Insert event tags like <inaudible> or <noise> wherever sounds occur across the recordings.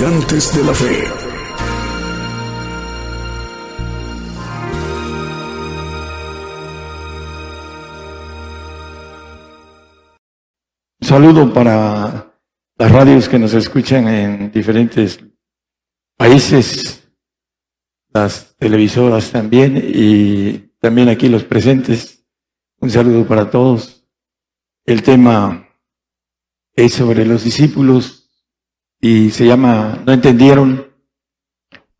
De la Fe. Un saludo para las radios que nos escuchan en diferentes países, las televisoras también y también aquí los presentes. Un saludo para todos. El tema es sobre los discípulos y se llama No entendieron.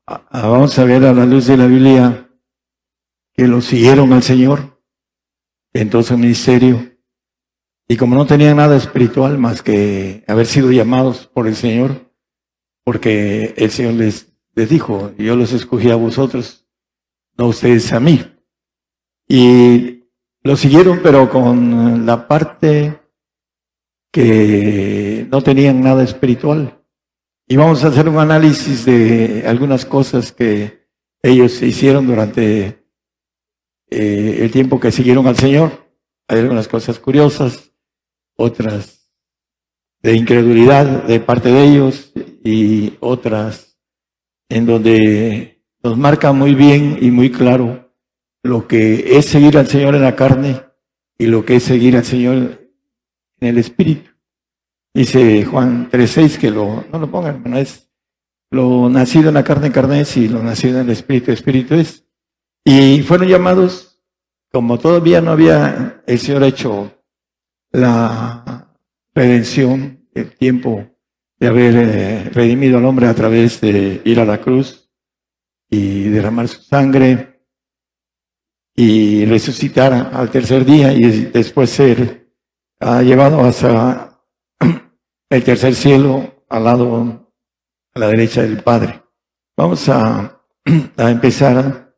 Ah, ah, Vamos a ver a la luz de la Biblia que lo siguieron al Señor en todo su ministerio. Y como no tenían nada espiritual más que haber sido llamados por el Señor, porque el Señor les, les dijo, yo los escogí a vosotros, no ustedes a mí. Y lo siguieron, pero con la parte que no tenían nada espiritual. Y vamos a hacer un análisis de algunas cosas que ellos hicieron durante eh, el tiempo que siguieron al Señor. Hay algunas cosas curiosas, otras de incredulidad de parte de ellos y otras en donde nos marca muy bien y muy claro lo que es seguir al Señor en la carne y lo que es seguir al Señor en el Espíritu. Dice Juan 3.6 que lo, no lo pongan, hermano, es lo nacido en la carne, carne es y lo nacido en el Espíritu, Espíritu es. Y fueron llamados, como todavía no había el Señor hecho la redención, el tiempo de haber eh, redimido al hombre a través de ir a la cruz y derramar su sangre y resucitar al tercer día y después ser ah, llevado hasta el tercer cielo al lado, a la derecha del Padre. Vamos a, <clears throat> a empezar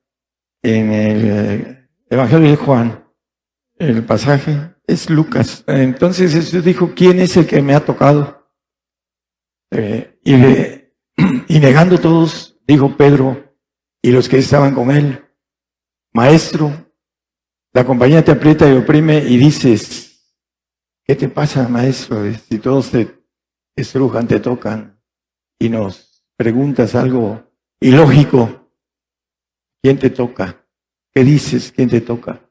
en el eh, Evangelio de Juan, el pasaje es Lucas. Entonces Jesús dijo, ¿quién es el que me ha tocado? Eh, <clears throat> y, negando todos, dijo Pedro y los que estaban con él, Maestro, la compañía te aprieta y oprime y dices, ¿qué te pasa, maestro? Si todos te estrujan, te tocan y nos preguntas algo ilógico, ¿quién te toca? ¿Qué dices? ¿Quién te toca?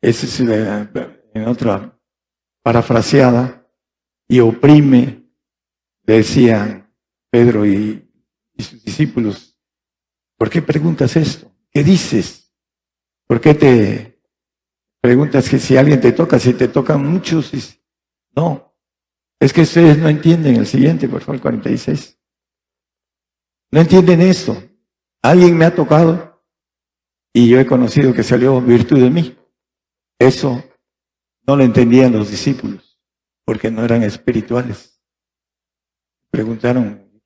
Esa es la- en otra parafraseada, y oprime, decían Pedro y, y sus discípulos, ¿por qué preguntas esto? ¿Qué dices? ¿Por qué te preguntas que si alguien te toca, si te tocan muchos? No, es que ustedes no entienden el siguiente, por favor, el 46. No entienden esto. Alguien me ha tocado y yo he conocido que salió virtud de mí. Eso no lo entendían los discípulos, porque no eran espirituales. Preguntaron,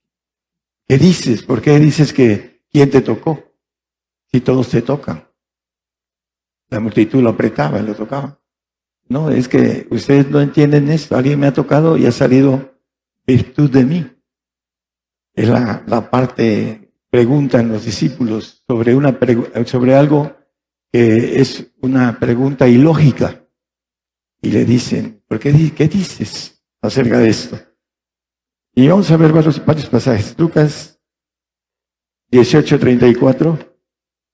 ¿qué dices? ¿Por qué dices que quién te tocó? Si todos te tocan. La multitud lo apretaba lo tocaba. No, es que ustedes no entienden esto. Alguien me ha tocado y ha salido virtud de mí. Es la, la parte, preguntan los discípulos sobre, una, sobre algo que es una pregunta ilógica. Y le dicen, ¿por qué, qué dices acerca de esto? Y vamos a ver varios, varios pasajes. Lucas 18, 34.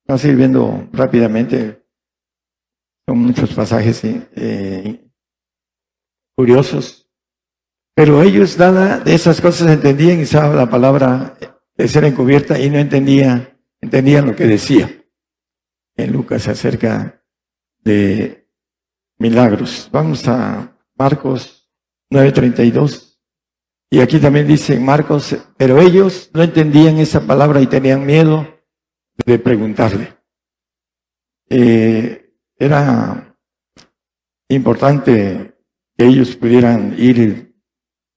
Vamos a ir viendo rápidamente. Son muchos pasajes eh, curiosos. Pero ellos, nada de esas cosas, entendían y saben la palabra de ser encubierta y no entendían, entendían lo que decía en Lucas acerca de milagros. Vamos a Marcos 9:32. Y aquí también dice Marcos, pero ellos no entendían esa palabra y tenían miedo de preguntarle. Eh, era importante que ellos pudieran ir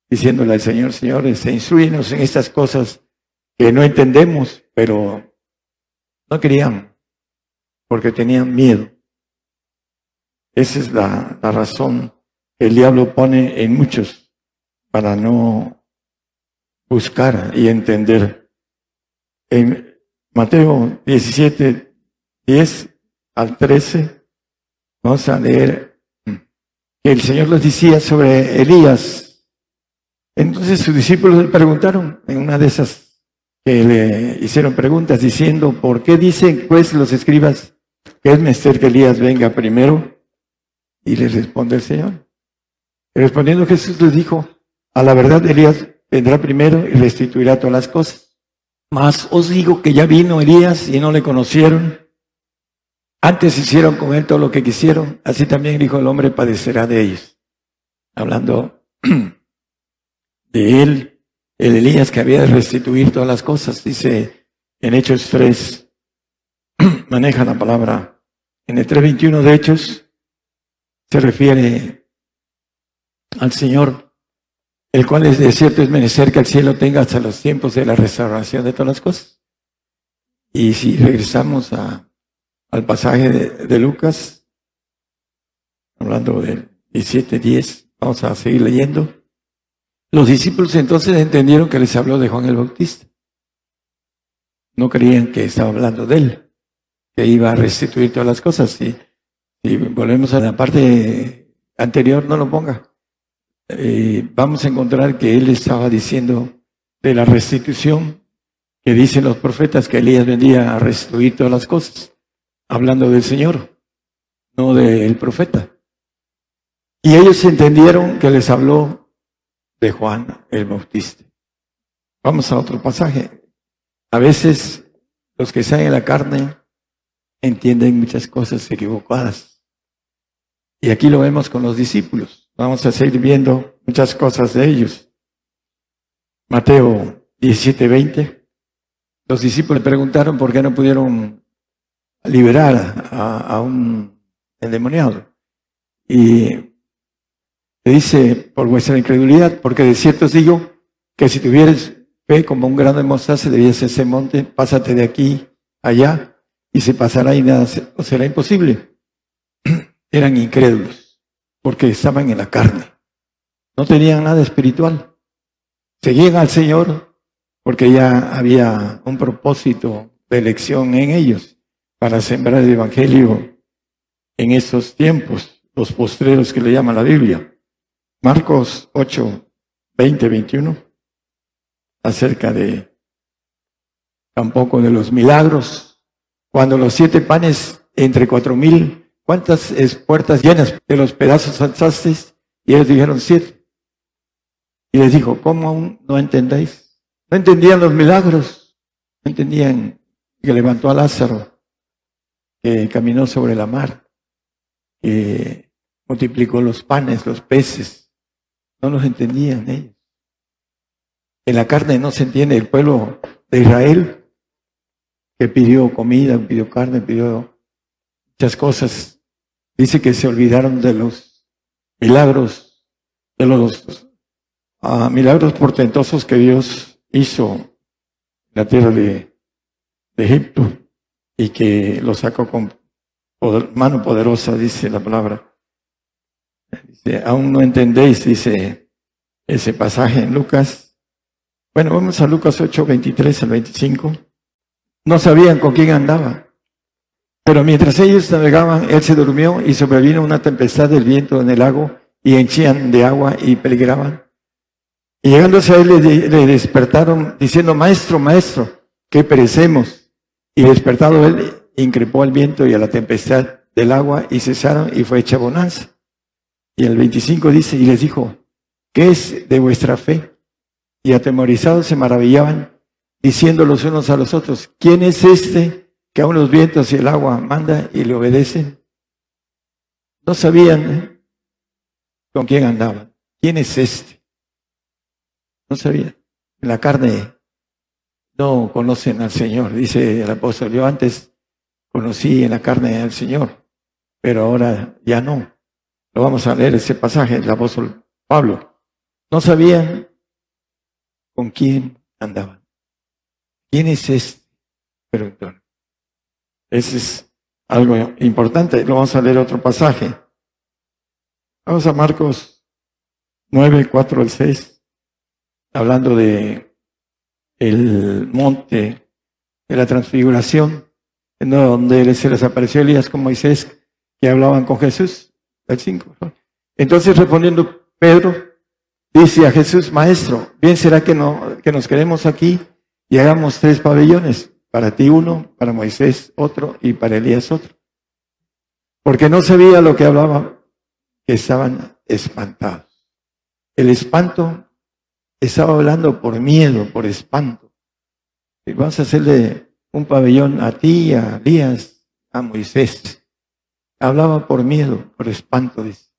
diciéndole al Señor, señores, instruyenos en estas cosas que no entendemos, pero no querían, porque tenían miedo. Esa es la, la razón que el diablo pone en muchos para no buscar y entender. En Mateo 17, 10 al 13, vamos a leer que el Señor les decía sobre Elías. Entonces sus discípulos le preguntaron en una de esas que le hicieron preguntas diciendo, ¿por qué dicen pues los escribas que es menester que Elías venga primero? Y le responde el Señor. Respondiendo Jesús les dijo, a la verdad, Elías vendrá primero y restituirá todas las cosas. Mas os digo que ya vino Elías y no le conocieron. Antes hicieron con él todo lo que quisieron. Así también el Hijo del Hombre padecerá de ellos. Hablando <clears throat> de él, el Elías que había de restituir todas las cosas. Dice en Hechos 3, <clears throat> maneja la palabra. En el 3.21 de Hechos se refiere al Señor el cual es de cierto es menester que el cielo tenga hasta los tiempos de la restauración de todas las cosas. Y si regresamos a, al pasaje de, Lucas, hablando del 17.10, vamos a seguir leyendo. Los discípulos entonces entendieron que les habló de Juan el Bautista. No creían que estaba hablando de él, que iba a restituir todas las cosas. Si volvemos a la parte anterior, no lo ponga. Eh, vamos a encontrar que él estaba diciendo de la restitución que dicen los profetas que Elías vendría a restituir todas las cosas, hablando del Señor, no del profeta. Y ellos entendieron que les habló de Juan el Bautista. Vamos a otro pasaje. A veces los que están en la carne entienden muchas cosas equivocadas. Y aquí lo vemos con los discípulos. Vamos a seguir viendo muchas cosas de ellos. Mateo 17, 20. Los discípulos preguntaron por qué no pudieron liberar a, un endemoniado. Y le dice, por vuestra incredulidad, porque de cierto os digo que si tuvieres fe como un grano de mostaza, debías ese monte, pásate de aquí allá, y se pasará y nada será imposible. <clears throat> Eran incrédulos porque estaban en la carne. No tenían nada espiritual. Seguían al Señor porque ya había un propósito de elección en ellos para sembrar el Evangelio en estos tiempos, los postreros que le llama la Biblia. Marcos 8, 20, 21, acerca de tampoco de los milagros, cuando los siete panes entre cuatro mil ¿Cuántas puertas llenas de los pedazos alzaste? Y ellos dijeron siete. Y les dijo, ¿cómo aún no entendéis? No entendían los milagros. No entendían que levantó a Lázaro, que caminó sobre la mar, que multiplicó los panes, los peces. No los entendían ellos. En la carne no se entiende el pueblo de Israel que pidió comida, pidió carne, pidió muchas cosas. Dice que se olvidaron de los milagros, de los ah, milagros portentosos que Dios hizo en la tierra de, Egipto y que lo sacó con mano poderosa, dice la palabra. Aún no entendéis, dice ese pasaje en Lucas. Bueno, vamos a Lucas 8, 23 al 25. No sabían con quién andaba. Pero mientras ellos navegaban, él se durmió y sobrevino una tempestad del viento en el lago y henchían de agua y peligraban. Y llegándose a él le, le despertaron diciendo, maestro, maestro, que perecemos. Y despertado él, increpó al viento y a la tempestad del agua y cesaron y fue hecha bonanza. Y el 25 dice, y les dijo, ¿qué es de vuestra fe? Y atemorizados se maravillaban, diciendo los unos a los otros, ¿quién es este que aún los vientos y el agua manda y le obedecen? No sabían ¿eh? con quién andaban. ¿Quién es este? No sabían. En la carne no conocen al Señor, dice el apóstol. Yo antes conocí en la carne al Señor, pero ahora ya no. Lo vamos a leer ese pasaje del apóstol Pablo. No sabían con quién andaban. ¿Quién es este? Pero ese es algo importante. Lo vamos a leer otro pasaje. Vamos a Marcos 9, 4 al 6, hablando de el monte de la transfiguración, en donde se les apareció Elías con Moisés, que hablaban con Jesús. El 5. Entonces respondiendo Pedro, dice a Jesús, Maestro, bien será que, no, que nos quedemos aquí y hagamos tres pabellones, para ti uno, para Moisés otro y para Elías otro. Porque no sabía lo que hablaba, que estaban espantados. El espanto estaba hablando por miedo, por espanto. Vamos a hacerle un pabellón a ti, a Elías, a Moisés. Hablaba por miedo, por espanto, dice.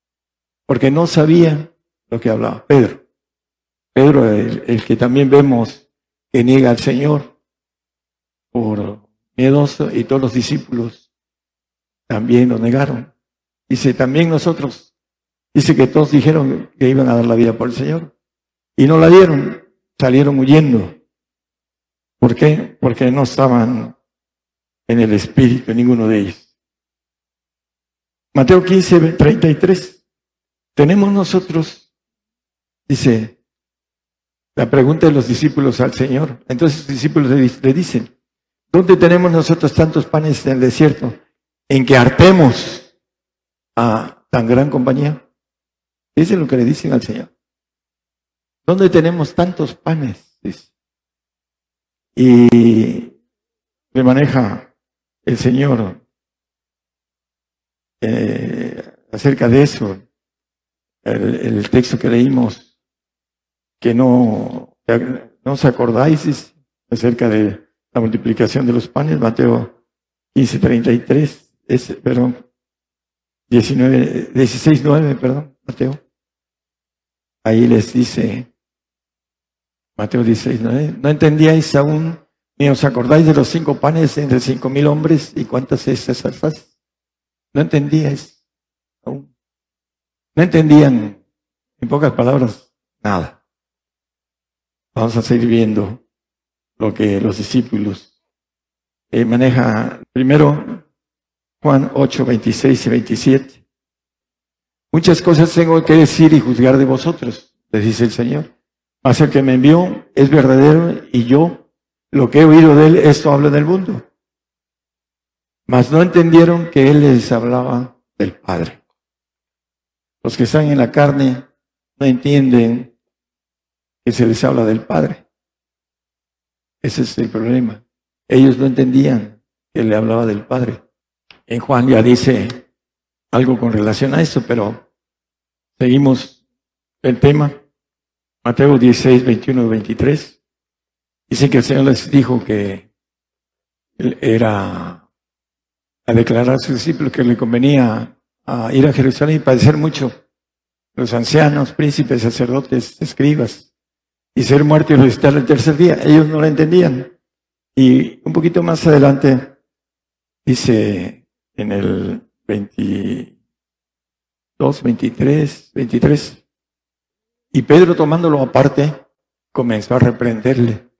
Porque no sabía lo que hablaba. Pedro. Pedro, el, el que también vemos que niega al Señor por miedoso y todos los discípulos también lo negaron. Dice, también nosotros, dice que todos dijeron que iban a dar la vida por el Señor y no la dieron, salieron huyendo. ¿Por qué? Porque no estaban en el Espíritu, ninguno de ellos. Mateo 15, 33. Tenemos nosotros, dice, la pregunta de los discípulos al Señor. Entonces los discípulos le dicen, ¿dónde tenemos nosotros tantos panes en el desierto en que hartemos a tan gran compañía? Es lo que le dicen al Señor. ¿Dónde tenemos tantos panes? Y le maneja el Señor eh, acerca de eso, el, texto que leímos, que no, no os acordáis acerca de la multiplicación de los panes, Mateo 15, 33, es, perdón, 19, 16, 9, perdón, Mateo. Ahí les dice, Mateo 16, 9, no entendíais aún, ni os acordáis de los cinco panes entre cinco mil hombres y cuántas estas salsas. No entendíais aún. No entendían, en pocas palabras, nada. Vamos a seguir viendo lo que los discípulos eh, maneja. Primero, Juan 8, 26 y 27. Muchas cosas tengo que decir y juzgar de vosotros, les dice el Señor. Mas el que me envió es verdadero y yo, lo que he oído de él, esto hablo del mundo. Mas no entendieron que Él les hablaba del Padre. Los que están en la carne no entienden que se les habla del Padre. Ese es el problema. Ellos no entendían que le hablaba del Padre. En Juan ya dice algo con relación a eso, pero seguimos el tema. Mateo 16, 21 y 23. Dice que el Señor les dijo que era a declarar a sus discípulos que le convenía a ir a Jerusalén y padecer mucho, los ancianos, príncipes, sacerdotes, escribas, y ser muerto y resucitar el tercer día. Ellos no lo entendían. Y un poquito más adelante dice en el 22, 23, 23, y Pedro tomándolo aparte, comenzó a reprenderle.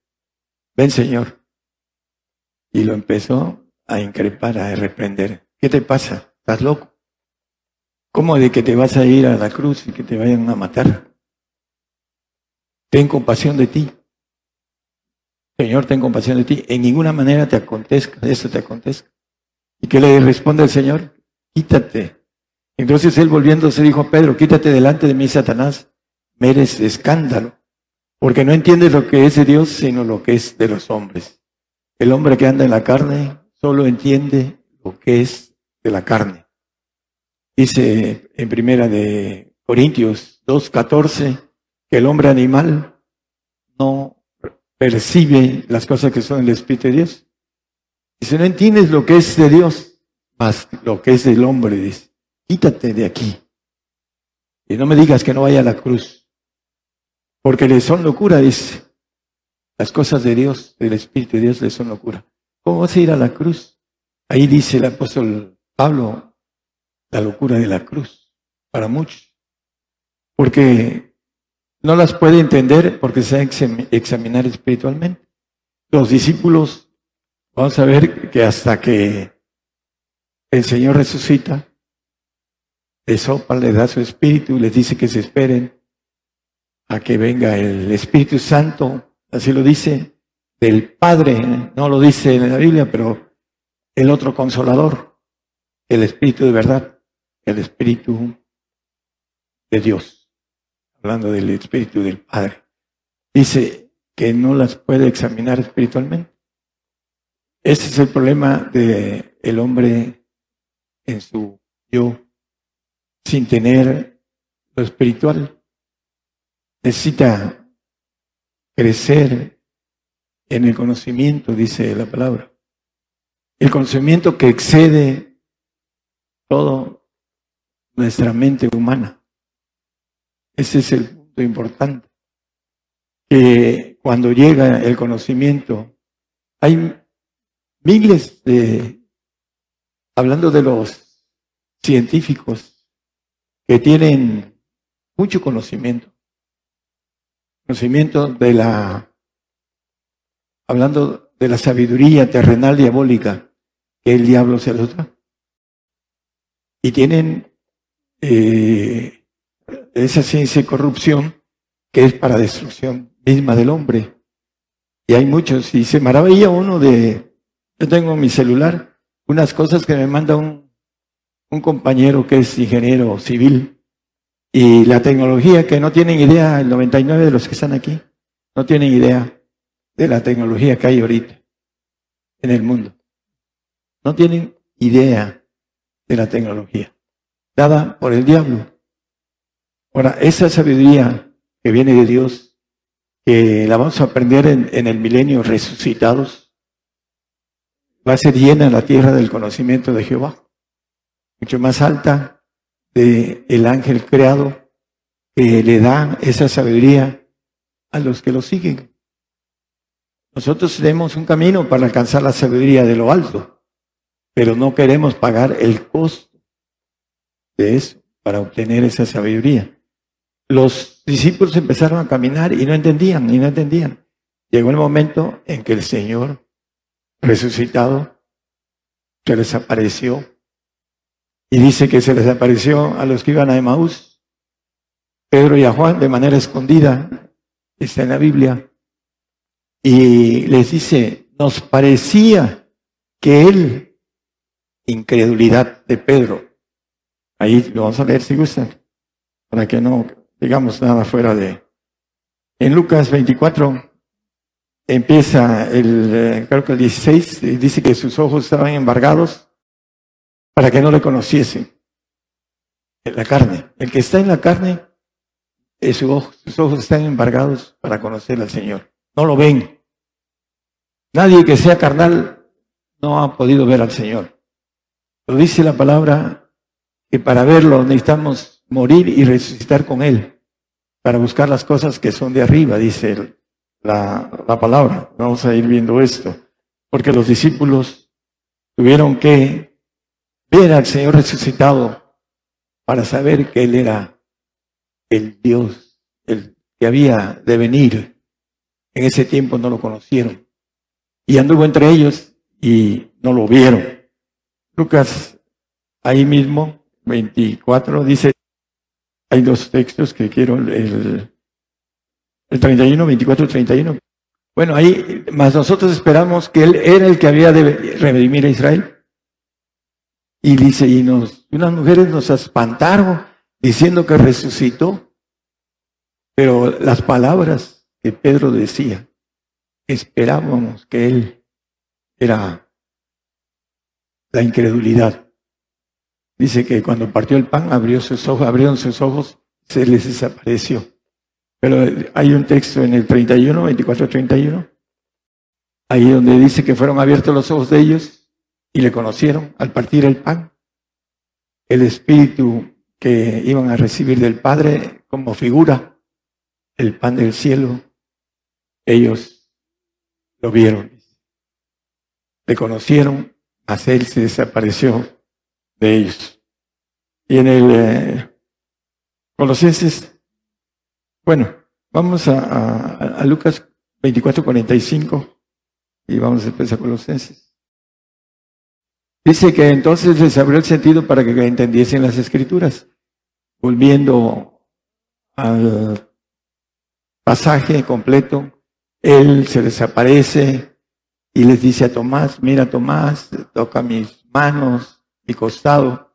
Ven Señor. Y lo empezó a increpar, a reprender. ¿Qué te pasa? ¿Estás loco? ¿Cómo de que te vas a ir a la cruz y que te vayan a matar? Ten compasión de ti. Señor, ten compasión de ti. En ninguna manera te acontezca, eso te acontezca. ¿Y qué le responde el Señor? Quítate. Entonces él volviéndose dijo a Pedro, quítate delante de mí, Satanás, me eres escándalo, porque no entiendes lo que es de Dios, sino lo que es de los hombres. El hombre que anda en la carne solo entiende lo que es de la carne. Dice en primera de Corintios 2.14 que el hombre animal no percibe las cosas que son el Espíritu de Dios. Dice, no entiendes lo que es de Dios, más lo que es del hombre, dice, quítate de aquí. Y no me digas que no vaya a la cruz, porque le son locura, dice. Las cosas de Dios, del Espíritu de Dios, le son locura. ¿Cómo vas a ir a la cruz? Ahí dice el apóstol Pablo, la locura de la cruz, para muchos. Porque no las puede entender porque se va examinar espiritualmente. Los discípulos, vamos a ver que hasta que el Señor resucita, le sopa, le da su espíritu, les dice que se esperen a que venga el Espíritu Santo, así lo dice, del Padre, no lo dice en la Biblia, pero el otro consolador, el Espíritu de verdad, el Espíritu de Dios, hablando del Espíritu del Padre. Dice que no las puede examinar espiritualmente. Ese es el problema del el hombre en su yo, sin tener lo espiritual. Necesita crecer en el conocimiento, dice la palabra. El conocimiento que excede todo nuestra mente humana. Ese es el punto importante. Que cuando llega el conocimiento, hay miles de, hablando de los científicos, que tienen mucho conocimiento. Conocimiento de la, hablando de la sabiduría terrenal diabólica que el diablo se los da. Y tienen eh, esa ciencia de corrupción que es para destrucción misma del hombre. Y hay muchos, y se maravilla uno de, yo tengo en mi celular unas cosas que me manda un, un compañero que es ingeniero civil, y la tecnología que no tienen idea, el 99 de los que están aquí, no tienen idea de la tecnología que hay ahorita en el mundo. No tienen idea de la tecnología dada por el diablo. Ahora, esa sabiduría que viene de Dios, que la vamos a aprender en, el milenio resucitados, va a ser llena la tierra del conocimiento de Jehová, mucho más alta de el ángel creado que le da esa sabiduría a los que lo siguen. Nosotros tenemos un camino para alcanzar la sabiduría de lo alto, pero no queremos pagar el costo de eso para obtener esa sabiduría. Los discípulos empezaron a caminar y no entendían, y no entendían. Llegó el momento en que el Señor resucitado se les apareció y dice que se les apareció a los que iban a Emaús, Pedro y a Juan de manera escondida, está en la Biblia, y les dice, nos parecía que él, incredulidad de Pedro, ahí lo vamos a leer si gustan, para que no digamos nada fuera de... En Lucas 24 empieza el, eh, creo que el 16, dice que sus ojos estaban embargados para que no le conociesen. En la carne. El que está en la carne, eh, sus ojos están embargados para conocer al Señor no lo ven. Nadie que sea carnal no ha podido ver al Señor. Lo dice la palabra que para verlo necesitamos morir y resucitar con Él, para buscar las cosas que son de arriba, dice la, la palabra. Vamos a ir viendo esto, porque los discípulos tuvieron que ver al Señor resucitado para saber que Él era el Dios, el que había de venir en ese tiempo no lo conocieron. Y anduvo entre ellos y no lo vieron. Lucas, ahí mismo, 24, dice, hay dos textos que quiero, el, el 31, 24 31. Bueno, ahí, más nosotros esperamos que Él era el que había de redimir a Israel. Y dice, y nos, unas mujeres nos espantaron diciendo que resucitó. Pero las palabras que Pedro decía, esperábamos que él era la incredulidad. Dice que cuando partió el pan, abrió sus ojos, abrieron sus ojos, se les desapareció. Pero hay un texto en el 31, 24, 31, ahí donde dice que fueron abiertos los ojos de ellos y le conocieron al partir el pan. El espíritu que iban a recibir del Padre como figura, el pan del cielo, ellos lo vieron. Le conocieron, mas él se desapareció de ellos. Y en el eh, Colosenses, bueno, vamos a, a, a Lucas 24, 45 y vamos después a Colosenses. Dice que entonces les abrió el sentido para que entendiesen las escrituras. Volviendo al pasaje completo, él se desaparece y les dice a Tomás, mira Tomás, toca mis manos, mi costado.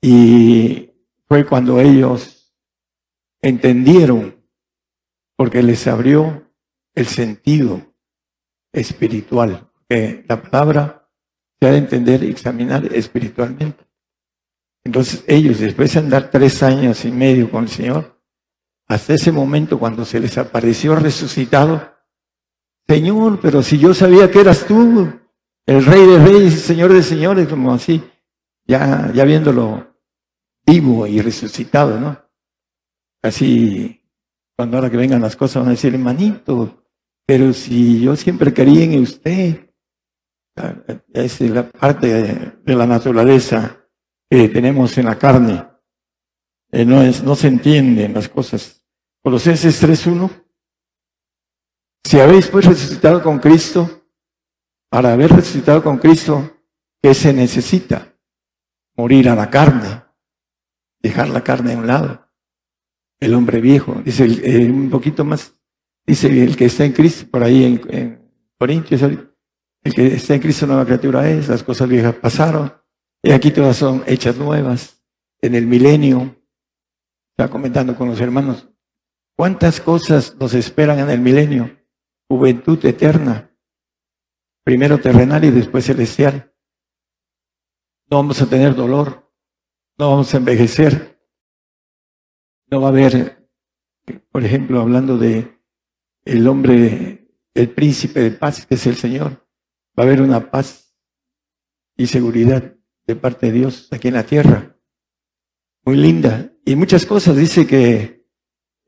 Y fue cuando ellos entendieron, porque les abrió el sentido espiritual, que la palabra se ha de entender y examinar espiritualmente. Entonces ellos, después de andar tres años y medio con el Señor, hasta ese momento cuando se les apareció resucitado, Señor, pero si yo sabía que eras tú, el Rey de Reyes Señor de Señores, como así, ya, ya viéndolo vivo y resucitado, ¿no? Así, cuando ahora que vengan las cosas van a decir, hermanito, pero si yo siempre quería en usted, es la parte de la naturaleza que tenemos en la carne. Eh, no, es, no se entienden las cosas. Colosenses 3.1. Si habéis pues resucitado con Cristo, para haber resucitado con Cristo, ¿qué se necesita? Morir a la carne, dejar la carne a un lado. El hombre viejo, dice eh, un poquito más, dice el que está en Cristo, por ahí en, en Corintios, que está en Cristo nueva criatura es, las cosas viejas pasaron, y aquí todas son hechas nuevas. En el milenio, estaba comentando con los hermanos, ¿cuántas cosas nos esperan en el milenio? Juventud eterna, primero terrenal y después celestial. No vamos a tener dolor, no vamos a envejecer, no va a haber, por ejemplo, hablando de el hombre, el príncipe de paz, que es el Señor, va a haber una paz y seguridad de parte de Dios aquí en la tierra. Muy linda. Y muchas cosas. Dice que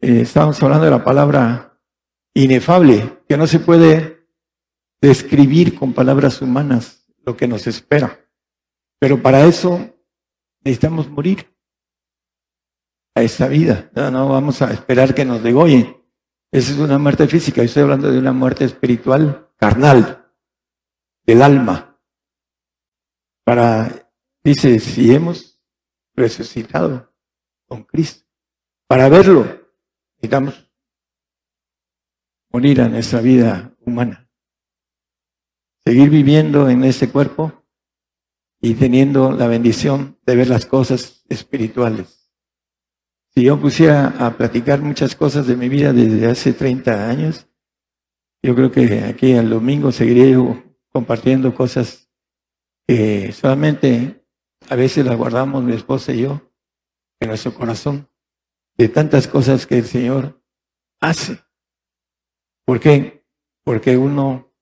eh, estábamos hablando de la palabra inefable, que no se puede describir con palabras humanas lo que nos espera. Pero para eso necesitamos morir a esta vida. No, no vamos a esperar que nos degollen. Esa es una muerte física. estoy hablando de una muerte espiritual, carnal, del alma. Para Dice, si hemos resucitado con Cristo, para verlo, necesitamos morir a nuestra vida humana, seguir viviendo en este cuerpo y teniendo la bendición de ver las cosas espirituales. Si yo pusiera a platicar muchas cosas de mi vida desde hace 30 años, yo creo que aquí el domingo seguiría yo compartiendo cosas que solamente a veces la guardamos mi esposa y yo en nuestro corazón de tantas cosas que el Señor hace. ¿Por qué? Porque uno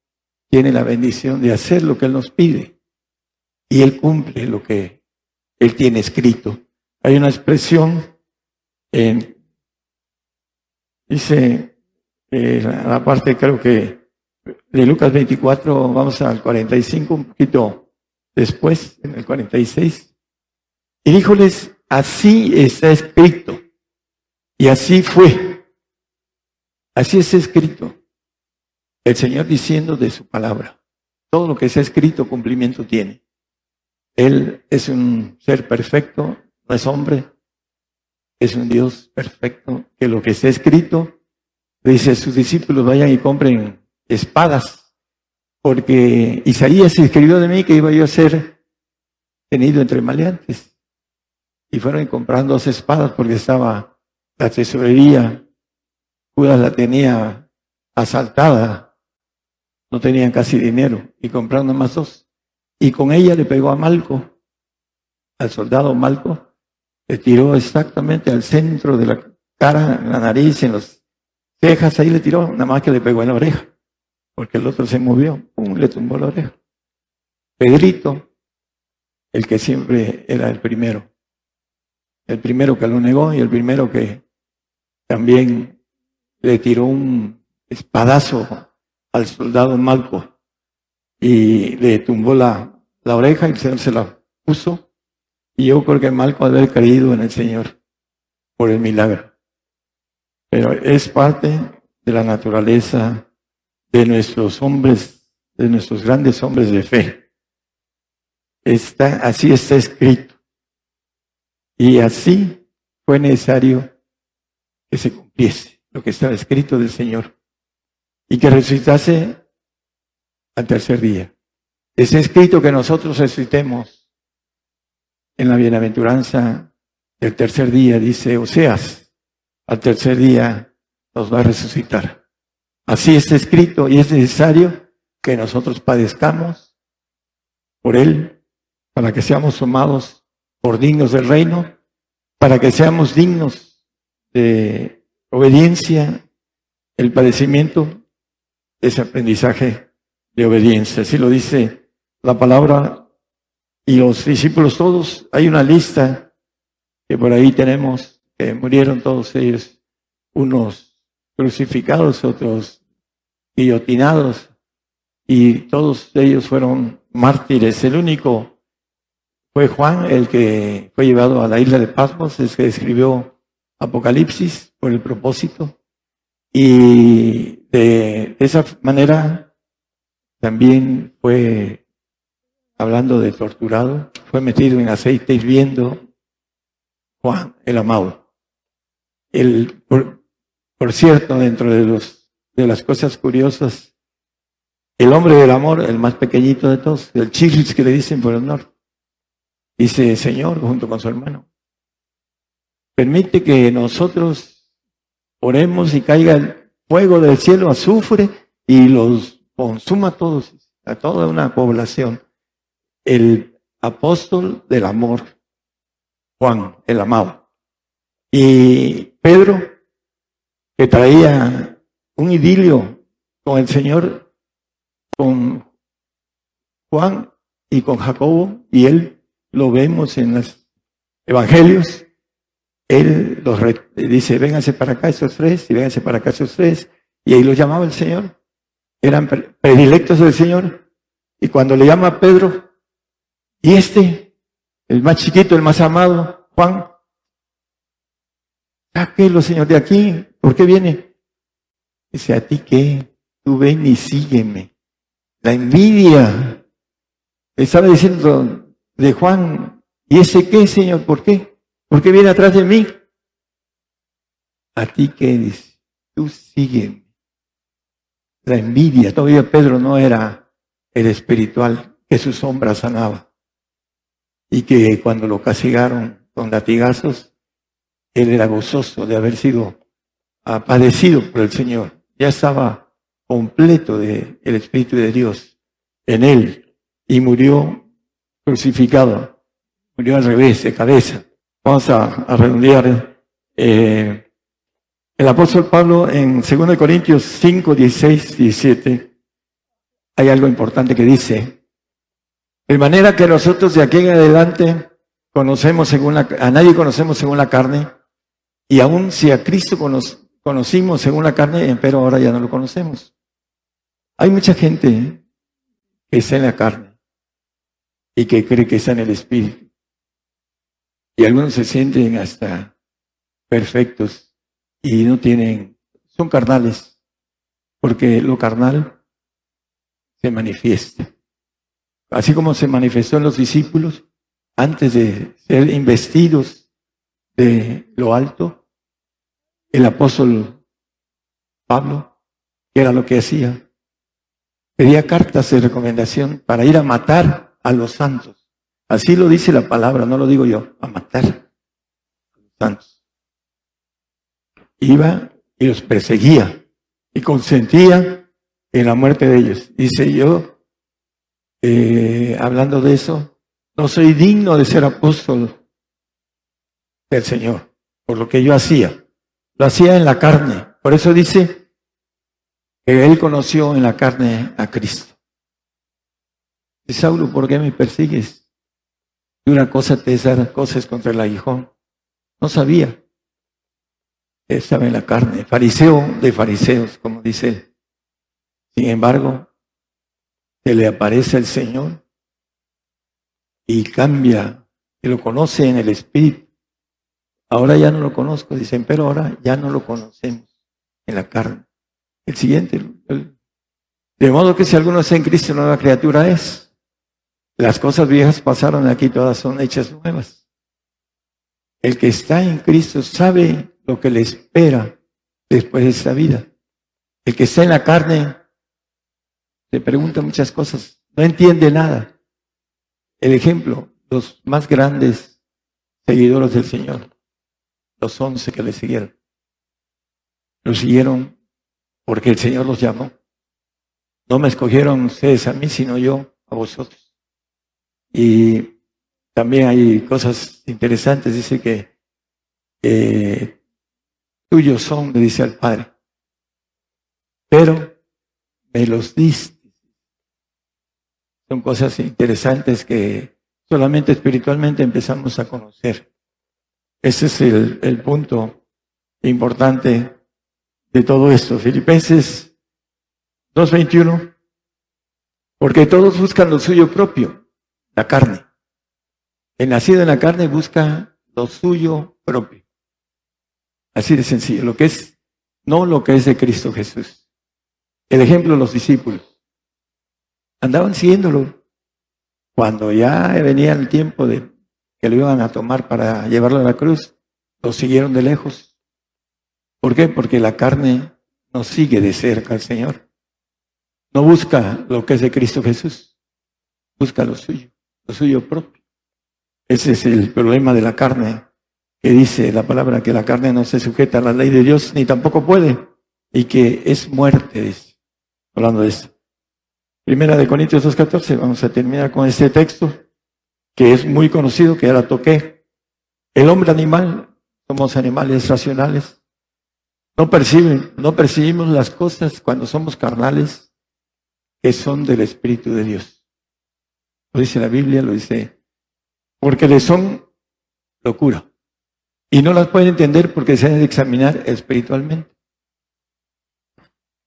tiene la bendición de hacer lo que Él nos pide y Él cumple lo que Él tiene escrito. Hay una expresión en, dice, eh, la parte creo que de Lucas 24, vamos al 45, un poquito después, en el 46, y díjoles, así está escrito. Y así fue. Así es escrito. El Señor diciendo de su palabra. Todo lo que está escrito cumplimiento tiene. Él es un ser perfecto, no es hombre, es un Dios perfecto, que lo que está escrito, dice sus discípulos vayan y compren espadas porque Isaías escribió de mí que iba yo a ser tenido entre maleantes. Y fueron comprando dos espadas porque estaba la tesorería. Judas la tenía asaltada. No tenían casi dinero. Y compraron más dos. Y con ella le pegó a Malco, al soldado Malco. Le tiró exactamente al centro de la cara, en la nariz, en las cejas. Ahí le tiró, nada más que le pegó en la oreja. Porque el otro se movió. Pum, le tumbó la oreja. Pedrito, el que siempre era el primero. El primero que lo negó y el primero que también le tiró un espadazo al soldado Malco y le tumbó la, la oreja y el Señor se la puso. Y yo creo que Malco haber creído en el Señor por el milagro. Pero es parte de la naturaleza de nuestros hombres, de nuestros grandes hombres de fe. Está, así está escrito. Y así fue necesario que se cumpliese lo que estaba escrito del Señor y que resucitase al tercer día. Está escrito que nosotros resucitemos en la bienaventuranza del tercer día, dice Oseas, al tercer día nos va a resucitar. Así está escrito y es necesario que nosotros padezcamos por Él para que seamos tomados por dignos del reino, para que seamos dignos de obediencia, el padecimiento es aprendizaje de obediencia. Así lo dice la palabra y los discípulos todos. Hay una lista que por ahí tenemos, que murieron todos ellos, unos crucificados, otros guillotinados, y todos ellos fueron mártires. El único fue Juan el que fue llevado a la isla de Patmos, es que escribió Apocalipsis por el propósito. Y de esa manera también fue, hablando de torturado, fue metido en aceite hirviendo Juan el amado. El, por, por cierto, dentro de, los, de las cosas curiosas, el hombre del amor, el más pequeñito de todos, el chirris que le dicen por el norte, Dice, Señor, junto con su hermano, permite que nosotros oremos y caiga el fuego del cielo, azufre, y los consuma a todos, a toda una población. El apóstol del amor, Juan, el amado. Y Pedro, que traía un idilio con el Señor, con Juan y con Jacobo, y él lo vemos en los evangelios. Él los dice, vénganse para acá esos tres, y vénganse para acá esos tres. Y ahí los llamaba el Señor. Eran predilectos del Señor. Y cuando le llama Pedro, y este, el más chiquito, el más amado, Juan, sáquelo, Señor, de aquí. ¿Por qué viene? Dice, a ti qué, tú ven y sígueme. La envidia. Estaba diciendo, de Juan, ¿y ese qué, Señor? ¿Por qué? ¿Por qué viene atrás de mí? A ti qué dice, tú sigue. La envidia, todavía Pedro no era el espiritual que su sombra sanaba. Y que cuando lo castigaron con latigazos, él era gozoso de haber sido padecido por el Señor. Ya estaba completo del el Espíritu de Dios en él y murió crucificado. Murió al revés, de cabeza. Vamos a, redondear. Eh, el apóstol Pablo en 2 Corintios 5, 16, 17, hay algo importante que dice. De manera que nosotros de aquí en adelante conocemos según la, a nadie conocemos según la carne, y aún si a Cristo conocimos según la carne, pero ahora ya no lo conocemos. Hay mucha gente que está en la carne y que cree que está en el Espíritu. Y algunos se sienten hasta perfectos y no tienen, son carnales, porque lo carnal se manifiesta. Así como se manifestó en los discípulos antes de ser investidos de lo alto, el apóstol Pablo, que era lo que hacía, pedía cartas de recomendación para ir a matar a los santos, Así lo dice la palabra, no lo digo yo, a matar a los santos. Iba y los perseguía y consentía en la muerte de ellos. Dice yo, eh, hablando de eso, no soy digno de ser apóstol del Señor, por lo que yo hacía. Lo hacía en la carne. Por eso dice que él conoció en la carne a Cristo. Y Saulo, ¿por qué me persigues? Y una cosa te es dar cosas contra el aguijón. No sabía. Estaba en la carne, fariseo de fariseos, como dice él. Sin embargo, se le aparece el Señor y cambia, y lo conoce en el Espíritu. Ahora ya no lo conozco, dicen, pero ahora ya no lo conocemos en la carne. El siguiente, de modo que si alguno está en Cristo, nueva criatura es. Las cosas viejas pasaron aquí, todas son hechas nuevas. El que está en Cristo sabe lo que le espera después de esta vida. El que está en la carne se pregunta muchas cosas, no entiende nada. El ejemplo, los más grandes seguidores del Señor, los once que le siguieron, lo siguieron porque el Señor los llamó. No me escogieron ustedes a mí, sino yo a vosotros. Y también hay cosas interesantes, dice que eh, tuyos son, le dice al Padre, pero me los diste. Son cosas interesantes que solamente espiritualmente empezamos a conocer. Ese es el, punto importante de todo esto. Filipenses 2.21, porque todos buscan lo suyo propio la carne. El nacido en la carne busca lo suyo propio. Así de sencillo, lo que es, no lo que es de Cristo Jesús. El ejemplo de los discípulos. Andaban siguiéndolo. Cuando ya venía el tiempo de que lo iban a tomar para llevarlo a la cruz, lo siguieron de lejos. ¿Por qué? Porque la carne no sigue de cerca al Señor. No busca lo que es de Cristo Jesús. Busca lo suyo lo suyo propio. Ese es el problema de la carne, que dice la palabra que la carne no se sujeta a la ley de Dios ni tampoco puede, y que es muerte, dice, hablando de eso. Primera de Corintios 2.14, vamos a terminar con este texto, que es muy conocido, que ya la toqué. El hombre animal, somos animales racionales, no perciben, no percibimos las cosas cuando somos carnales que son del Espíritu de Dios. Lo dice la Biblia, lo dice, porque le son locura. Y no las pueden entender porque se deben examinar espiritualmente.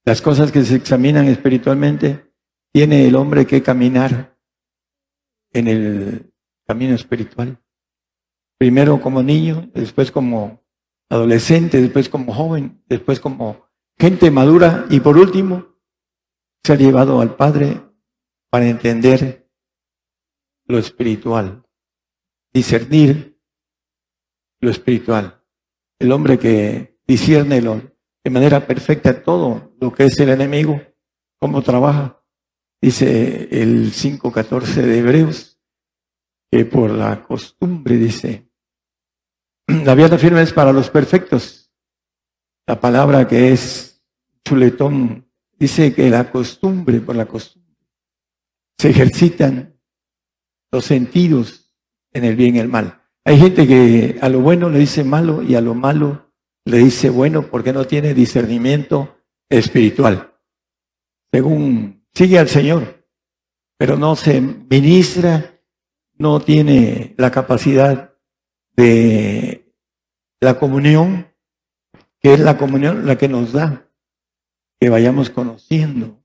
Las cosas que se examinan espiritualmente, tiene el hombre que caminar en el camino espiritual. Primero como niño, después como adolescente, después como joven, después como gente madura y por último, se ha llevado al Padre para entender lo espiritual, discernir lo espiritual. El hombre que discierne de manera perfecta todo lo que es el enemigo, cómo trabaja. Dice el 5.14 de Hebreos, que por la costumbre, dice, <clears throat> la vida firme es para los perfectos. La palabra que es chuletón dice que la costumbre, por la costumbre, se ejercitan los sentidos en el bien y el mal. Hay gente que a lo bueno le dice malo y a lo malo le dice bueno porque no tiene discernimiento espiritual. Según sigue al Señor, pero no se ministra, no tiene la capacidad de la comunión, que es la comunión la que nos da que vayamos conociendo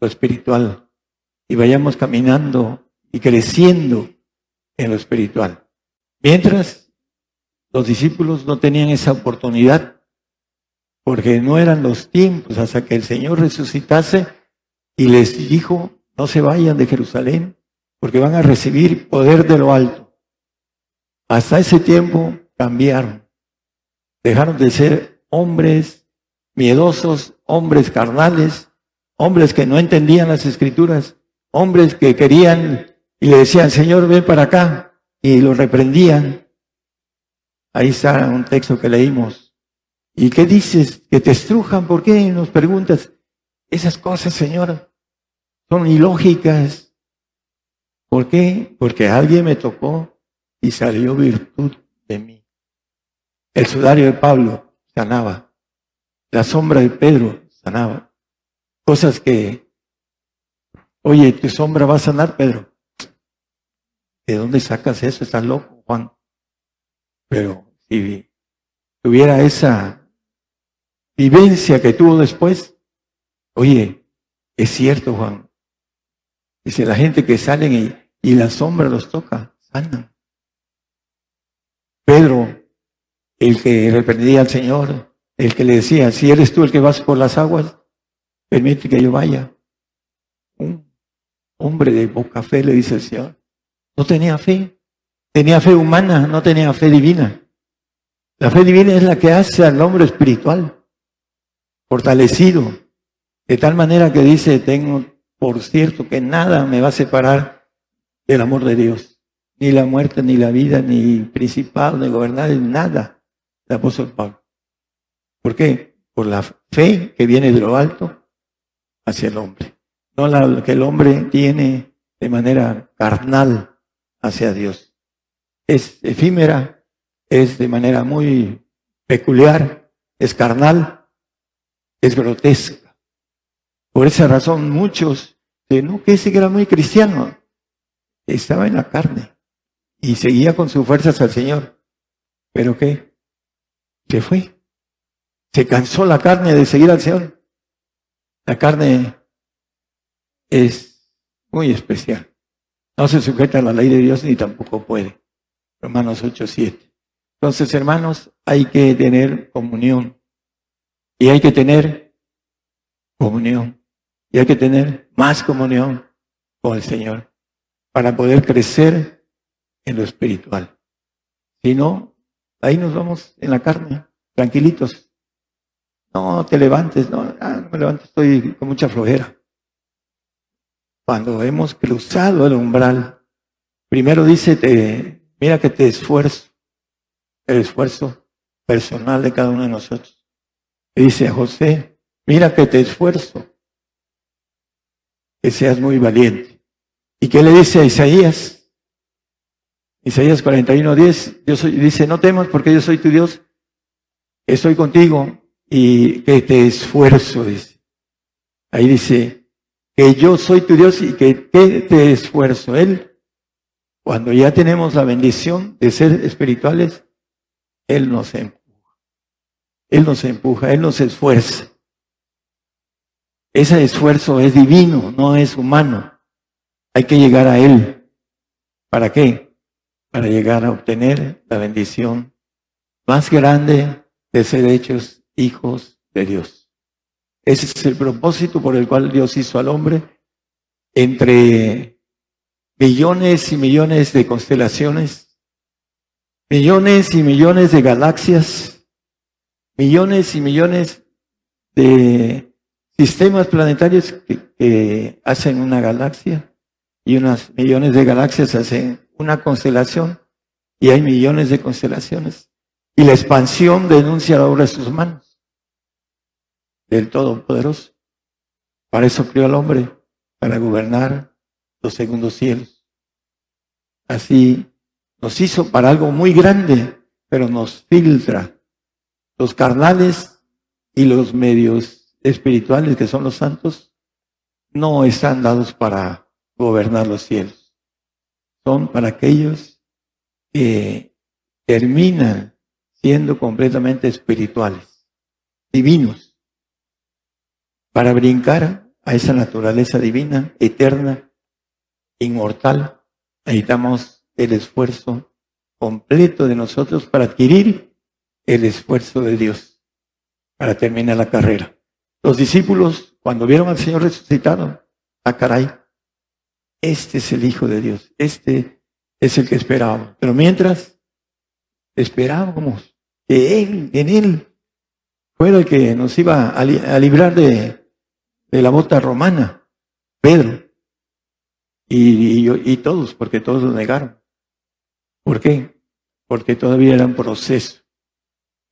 lo espiritual y vayamos caminando y creciendo en lo espiritual. Mientras los discípulos no tenían esa oportunidad, porque no eran los tiempos hasta que el Señor resucitase y les dijo, no se vayan de Jerusalén, porque van a recibir poder de lo alto. Hasta ese tiempo cambiaron. Dejaron de ser hombres miedosos, hombres carnales, hombres que no entendían las escrituras, hombres que querían y le decían, Señor, ven para acá, y lo reprendían. Ahí está un texto que leímos. ¿Y qué dices? Que te estrujan, ¿por qué nos preguntas? Esas cosas, Señor, son ilógicas. ¿Por qué? Porque alguien me tocó y salió virtud de mí. El sudario de Pablo sanaba. La sombra de Pedro sanaba. Cosas que, oye, tu sombra va a sanar, Pedro. ¿De dónde sacas eso? Estás loco, Juan. Pero si tuviera esa vivencia que tuvo después, oye, es cierto, Juan. Dice la gente que salen y, y la sombra los toca, sanan. Pedro, el que reprendía al Señor, el que le decía, si eres tú el que vas por las aguas, permite que yo vaya. Un hombre de boca fe le dice el Señor. No tenía fe. Tenía fe humana, no tenía fe divina. La fe divina es la que hace al hombre espiritual, fortalecido, de tal manera que dice, tengo por cierto que nada me va a separar del amor de Dios. Ni la muerte, ni la vida, ni principado, ni gobernar, nada. El apóstol Pablo. ¿Por qué? Por la fe que viene de lo alto hacia el hombre. No la que el hombre tiene de manera carnal hacia Dios. Es efímera, es de manera muy peculiar, es carnal, es grotesca. Por esa razón muchos, que no, que ese que era muy cristiano, estaba en la carne y seguía con sus fuerzas al Señor. ¿Pero qué? Se fue. Se cansó la carne de seguir al Señor. La carne es muy especial. No se sujeta a la ley de Dios ni tampoco puede. Romanos 8, 7. Entonces, hermanos, hay que tener comunión. Y hay que tener comunión. Y hay que tener más comunión con el Señor para poder crecer en lo espiritual. Si no, ahí nos vamos en la carne, tranquilitos. No te levantes, no, ah, no me levantes, estoy con mucha flojera cuando hemos cruzado el umbral, primero dice, te, mira que te esfuerzo, el esfuerzo personal de cada uno de nosotros. Dice a José, mira que te esfuerzo, que seas muy valiente. ¿Y qué le dice a Isaías? Isaías 41, 10, yo soy, dice, no temas porque yo soy tu Dios, estoy contigo y que te esfuerzo, dice. Ahí dice, que yo soy tu Dios y que te, esfuerzo. Él, cuando ya tenemos la bendición de ser espirituales, Él nos empuja. Él nos empuja, Él nos esfuerza. Ese esfuerzo es divino, no es humano. Hay que llegar a Él. ¿Para qué? Para llegar a obtener la bendición más grande de ser hechos hijos de Dios. Ese es el propósito por el cual Dios hizo al hombre entre millones y millones de constelaciones, millones y millones de galaxias, millones y millones de sistemas planetarios que, hacen una galaxia y unas millones de galaxias hacen una constelación y hay millones de constelaciones. Y la expansión denuncia la obra de sus manos del Todopoderoso. Para eso crió al hombre, para gobernar los segundos cielos. Así nos hizo para algo muy grande, pero nos filtra. Los carnales y los medios espirituales, que son los santos, no están dados para gobernar los cielos. Son para aquellos que terminan siendo completamente espirituales, divinos para brincar a esa naturaleza divina, eterna, inmortal, necesitamos el esfuerzo completo de nosotros para adquirir el esfuerzo de Dios, para terminar la carrera. Los discípulos, cuando vieron al Señor resucitado, ah, caray, este es el Hijo de Dios, este es el que esperábamos. Pero mientras esperábamos que Él, en Él, fuera el que nos iba a librar de de la bota romana, Pedro. y, y, y todos, porque todos lo negaron. ¿Por qué? Porque todavía era un proceso.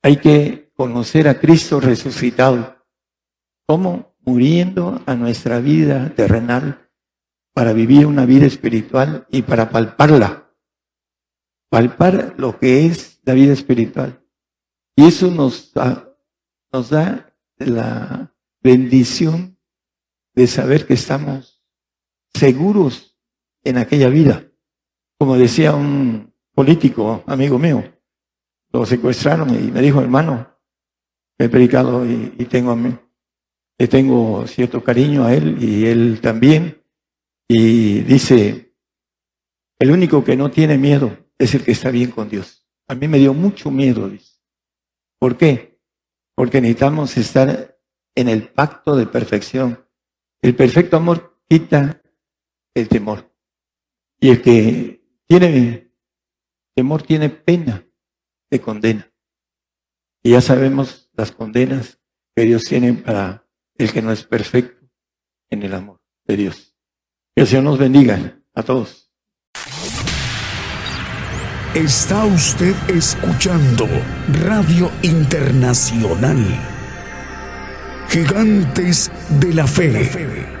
Hay que conocer a Cristo resucitado. ¿Cómo? Muriendo a nuestra vida terrenal para vivir una vida espiritual y para palparla. Palpar lo que es la vida espiritual. Y eso nos da, nos da la bendición de saber que estamos seguros en aquella vida. Como decía un político, amigo mío, lo secuestraron y me dijo, hermano, he predicado y, y tengo, le tengo cierto cariño a él y él también. Y dice, el único que no tiene miedo es el que está bien con Dios. A mí me dio mucho miedo, dice. ¿Por qué? Porque necesitamos estar en el pacto de perfección. El perfecto amor quita el temor. Y el que tiene temor tiene pena de condena. Y ya sabemos las condenas que Dios tiene para el que no es perfecto en el amor de Dios. Que el Señor nos bendiga a todos. Está usted escuchando Radio Internacional. Gigantes de la Fe.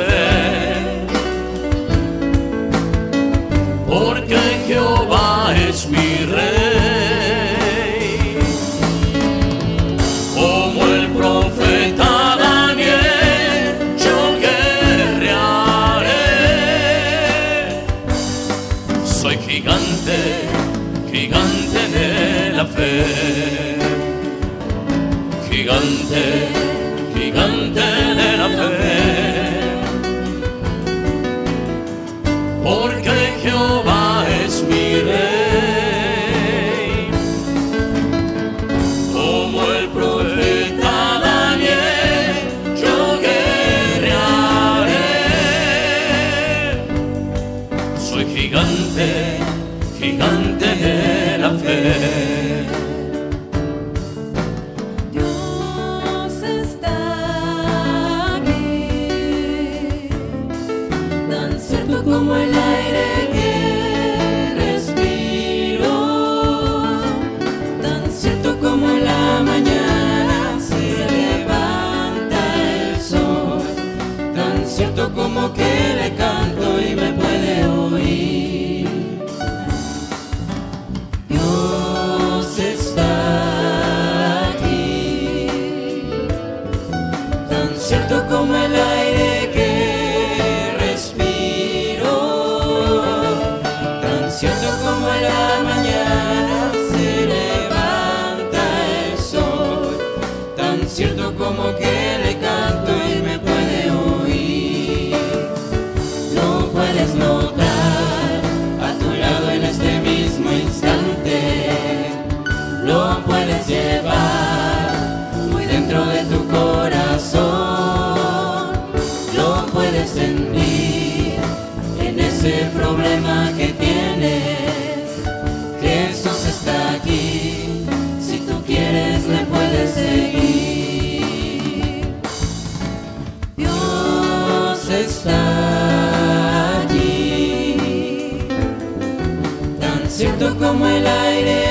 pienses en ti, en ese problema que tienes. Jesús está aquí, si tú quieres le puedes seguir. Dios está allí, tan cierto como el aire.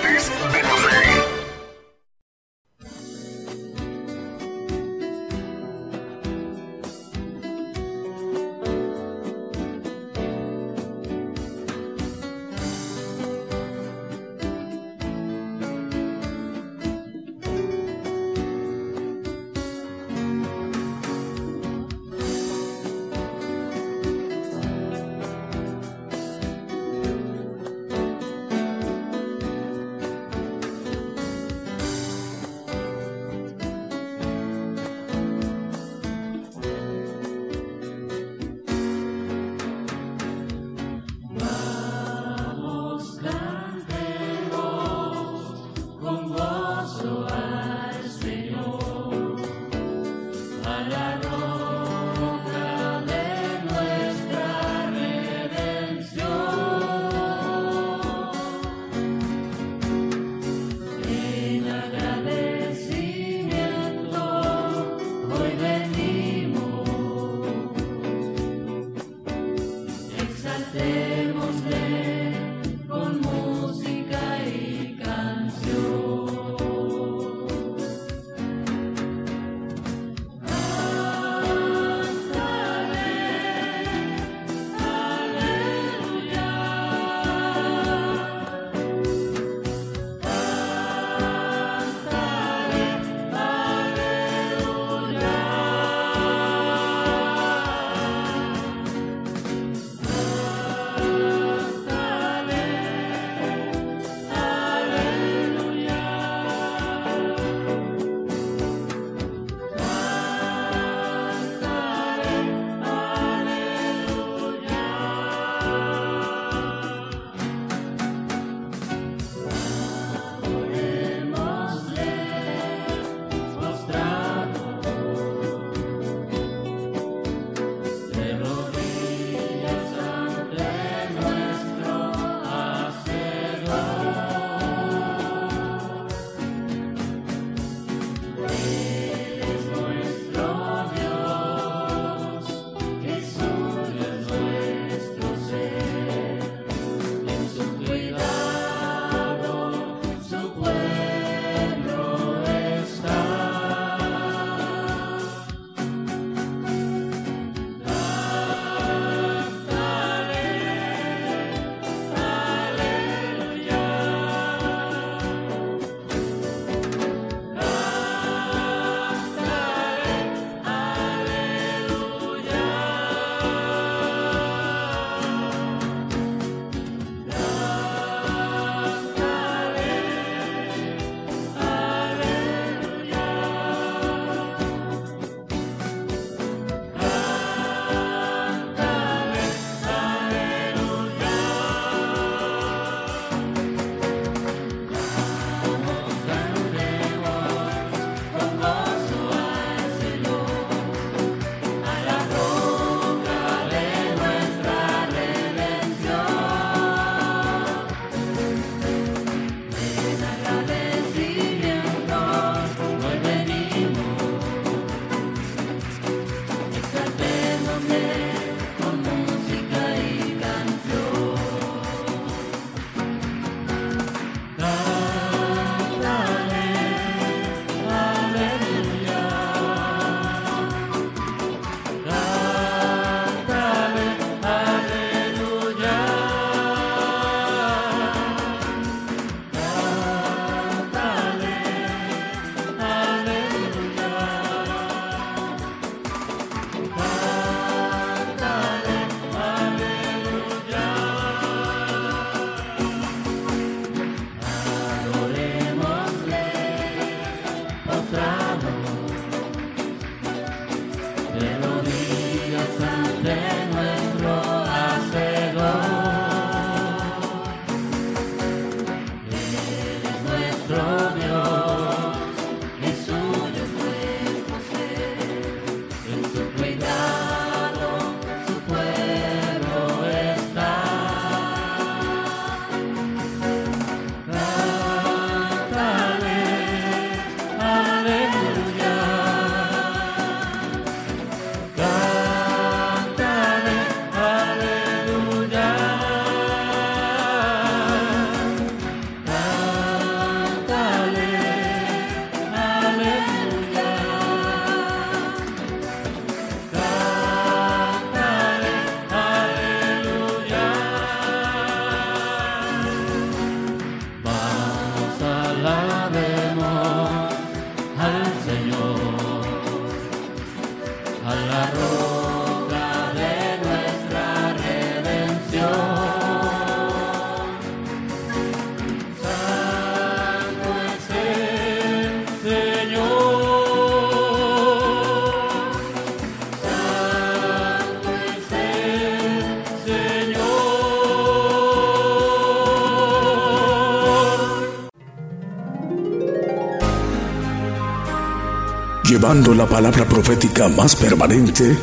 Llevando la palabra profética más permanente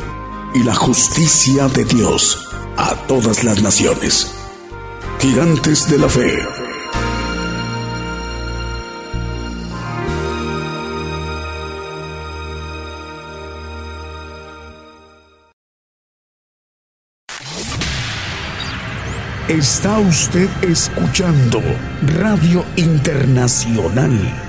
y la justicia de Dios a todas las naciones. Gigantes de la fe. Está usted escuchando Radio Internacional.